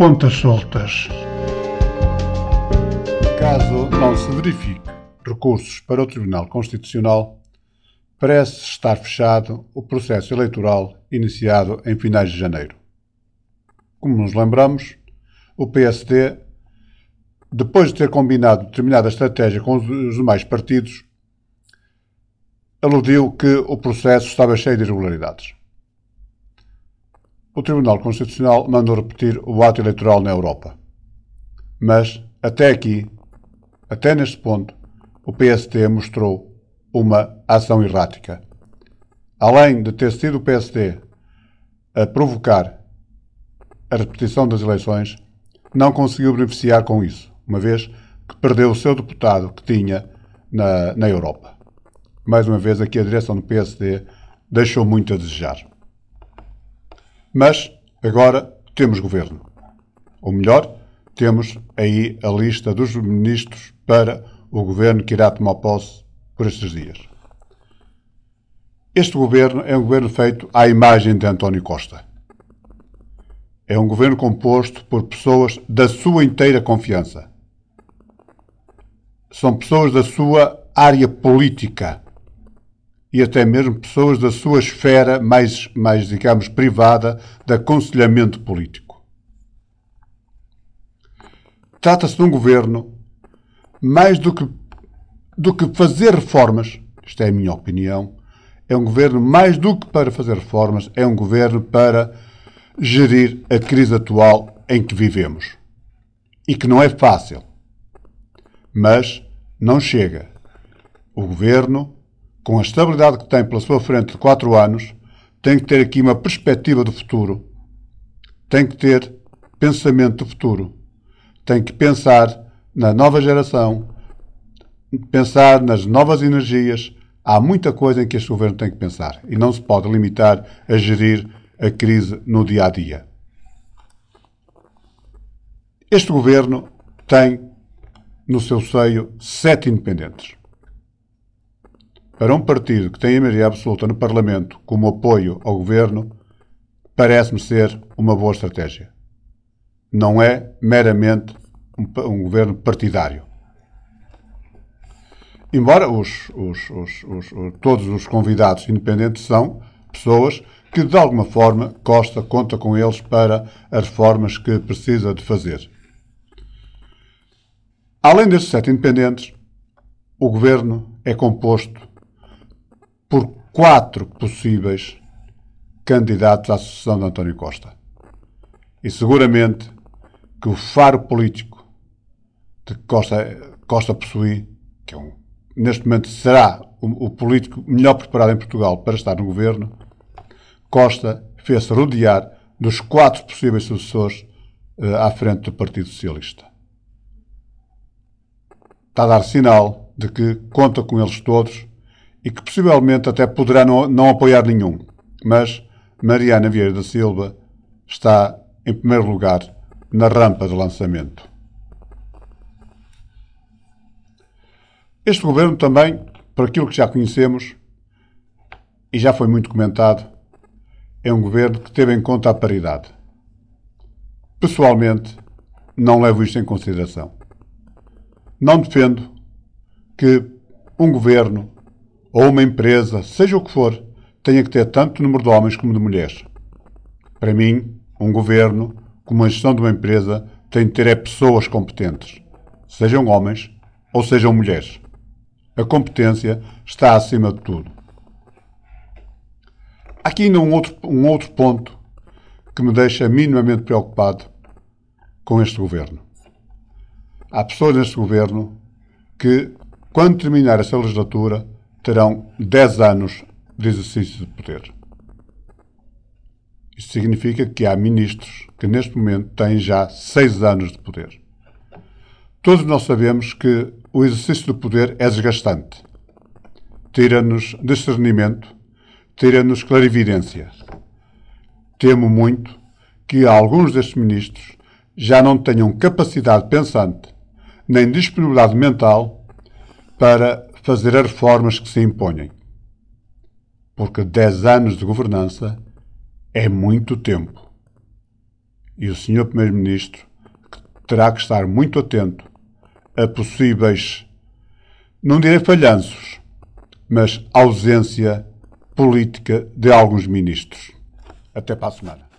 pontas soltas. Caso não se verifique recursos para o Tribunal Constitucional, parece estar fechado o processo eleitoral iniciado em finais de janeiro. Como nos lembramos, o PSD, depois de ter combinado determinada estratégia com os demais partidos, aludiu que o processo estava cheio de irregularidades. O Tribunal Constitucional mandou repetir o ato eleitoral na Europa. Mas, até aqui, até neste ponto, o PSD mostrou uma ação errática. Além de ter sido o PSD a provocar a repetição das eleições, não conseguiu beneficiar com isso, uma vez que perdeu o seu deputado que tinha na, na Europa. Mais uma vez, aqui a direção do PSD deixou muito a desejar. Mas agora temos governo. Ou melhor, temos aí a lista dos ministros para o governo que irá tomar posse por estes dias. Este governo é um governo feito à imagem de António Costa. É um governo composto por pessoas da sua inteira confiança. São pessoas da sua área política e até mesmo pessoas da sua esfera mais, mais digamos, privada de aconselhamento político. Trata-se de um governo, mais do que, do que fazer reformas, isto é a minha opinião, é um governo mais do que para fazer reformas, é um governo para gerir a crise atual em que vivemos. E que não é fácil. Mas não chega. O governo com a estabilidade que tem pela sua frente de quatro anos, tem que ter aqui uma perspectiva do futuro. Tem que ter pensamento do futuro. Tem que pensar na nova geração, pensar nas novas energias. Há muita coisa em que este governo tem que pensar e não se pode limitar a gerir a crise no dia a dia. Este governo tem no seu seio sete independentes para um partido que tem a maioria absoluta no Parlamento como apoio ao governo, parece-me ser uma boa estratégia. Não é meramente um, um governo partidário. Embora os, os, os, todos os convidados independentes são pessoas que, de alguma forma, Costa conta com eles para as reformas que precisa de fazer. Além destes sete independentes, o governo é composto por quatro possíveis candidatos à sucessão de António Costa. E seguramente que o faro político de Costa, Costa possui, que é um, neste momento será o, o, político melhor preparado em Portugal para estar no governo, Costa fez-se rodear dos quatro possíveis sucessores uh, à frente do Partido Socialista. Está a dar sinal de que conta com eles todos e que possivelmente até poderá não, não apoiar nenhum. Mas Mariana Vieira da Silva está em primeiro lugar na rampa de lançamento. Este governo também, por aquilo que já conhecemos e já foi muito comentado, é um governo que teve em conta a paridade. Pessoalmente, não levo isto em consideração. Não defendo que um governo ou uma empresa, seja o que for, tenha que ter tanto número de homens como de mulheres. Para mim, um governo, como a gestão de uma empresa, tem de ter é pessoas competentes, sejam homens ou sejam mulheres. A competência está acima de tudo. Aqui ainda um outro, um outro ponto que me deixa minimamente preocupado com este governo. Há pessoas neste governo que, quando terminar esta legislatura, terão 10 anos de exercício de poder. Isto significa que há ministros que neste momento têm já 6 anos de poder. Todos nós sabemos que o exercício do poder é desgastante. Tira-nos discernimento, tira-nos clarividência. Temo muito que alguns destes ministros já não tenham capacidade pensante nem disponibilidade mental para fazer as reformas que se imponham. Porque 10 anos de governança é muito tempo. E o Sr. Primeiro-Ministro terá que estar muito atento a possíveis, não direi falhanços, mas ausência política de alguns ministros. Até para a semana.